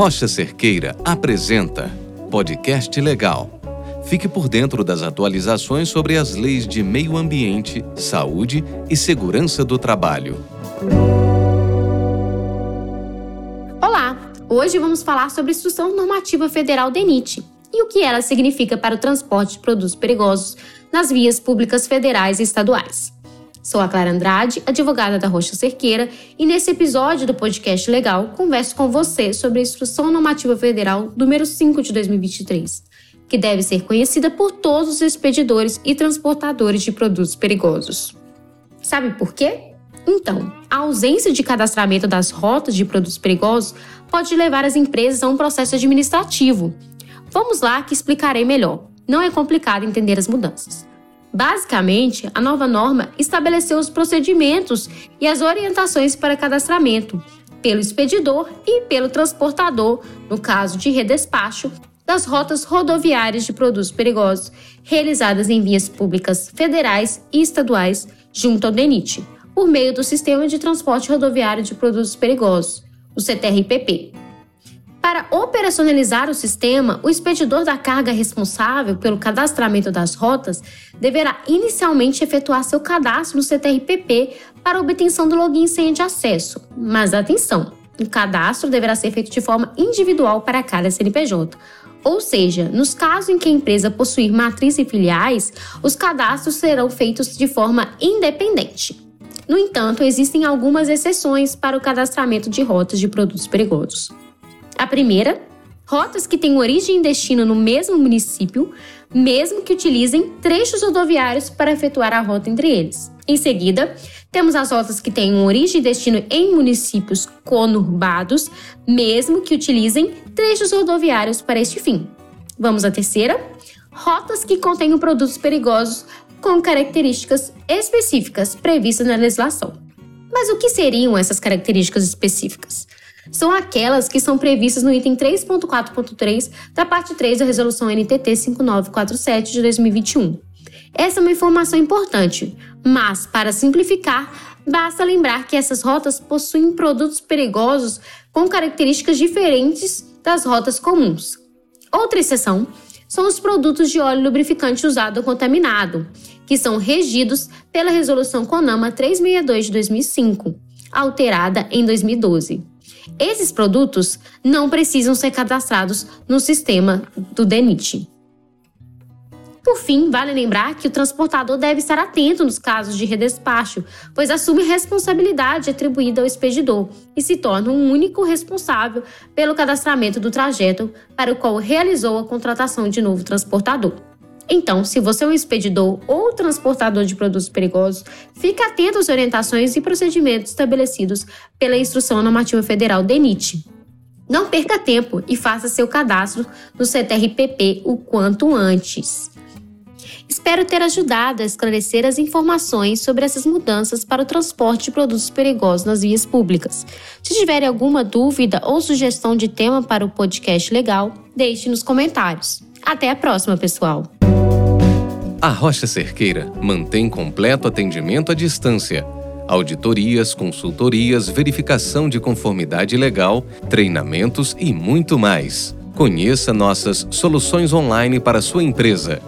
Rocha Cerqueira apresenta Podcast Legal. Fique por dentro das atualizações sobre as leis de meio ambiente, saúde e segurança do trabalho. Olá! Hoje vamos falar sobre a Instrução Normativa Federal DENIT e o que ela significa para o transporte de produtos perigosos nas vias públicas federais e estaduais. Sou a Clara Andrade, advogada da Rocha Cerqueira, e nesse episódio do podcast Legal, converso com você sobre a Instrução Normativa Federal número 5 de 2023, que deve ser conhecida por todos os expedidores e transportadores de produtos perigosos. Sabe por quê? Então, a ausência de cadastramento das rotas de produtos perigosos pode levar as empresas a um processo administrativo. Vamos lá que explicarei melhor. Não é complicado entender as mudanças. Basicamente, a nova norma estabeleceu os procedimentos e as orientações para cadastramento pelo expedidor e pelo transportador, no caso de redespacho, das rotas rodoviárias de produtos perigosos realizadas em vias públicas federais e estaduais junto ao DENIT, por meio do Sistema de Transporte Rodoviário de Produtos Perigosos, o CTRPP. Para operacionalizar o sistema, o expedidor da carga responsável pelo cadastramento das rotas deverá inicialmente efetuar seu cadastro no CTRPP para obtenção do login e senha de acesso. Mas atenção, o cadastro deverá ser feito de forma individual para cada CNPJ. Ou seja, nos casos em que a empresa possuir matriz e filiais, os cadastros serão feitos de forma independente. No entanto, existem algumas exceções para o cadastramento de rotas de produtos perigosos. A primeira, rotas que têm origem e destino no mesmo município, mesmo que utilizem trechos rodoviários para efetuar a rota entre eles. Em seguida, temos as rotas que têm origem e destino em municípios conurbados, mesmo que utilizem trechos rodoviários para este fim. Vamos à terceira? Rotas que contenham produtos perigosos com características específicas previstas na legislação. Mas o que seriam essas características específicas? São aquelas que são previstas no item 3.4.3 da parte 3 da Resolução NTT 5947 de 2021. Essa é uma informação importante, mas, para simplificar, basta lembrar que essas rotas possuem produtos perigosos com características diferentes das rotas comuns. Outra exceção são os produtos de óleo lubrificante usado contaminado, que são regidos pela Resolução CONAMA 362 de 2005, alterada em 2012. Esses produtos não precisam ser cadastrados no sistema do DENIT. Por fim, vale lembrar que o transportador deve estar atento nos casos de redespacho, pois assume responsabilidade atribuída ao expedidor e se torna um único responsável pelo cadastramento do trajeto para o qual realizou a contratação de novo transportador. Então, se você é um expedidor ou transportador de produtos perigosos, fique atento às orientações e procedimentos estabelecidos pela Instrução Normativa Federal DENIT. Não perca tempo e faça seu cadastro no CTRPP o quanto antes. Espero ter ajudado a esclarecer as informações sobre essas mudanças para o transporte de produtos perigosos nas vias públicas. Se tiver alguma dúvida ou sugestão de tema para o podcast legal, deixe nos comentários. Até a próxima, pessoal! A Rocha Cerqueira mantém completo atendimento à distância. Auditorias, consultorias, verificação de conformidade legal, treinamentos e muito mais. Conheça nossas soluções online para sua empresa.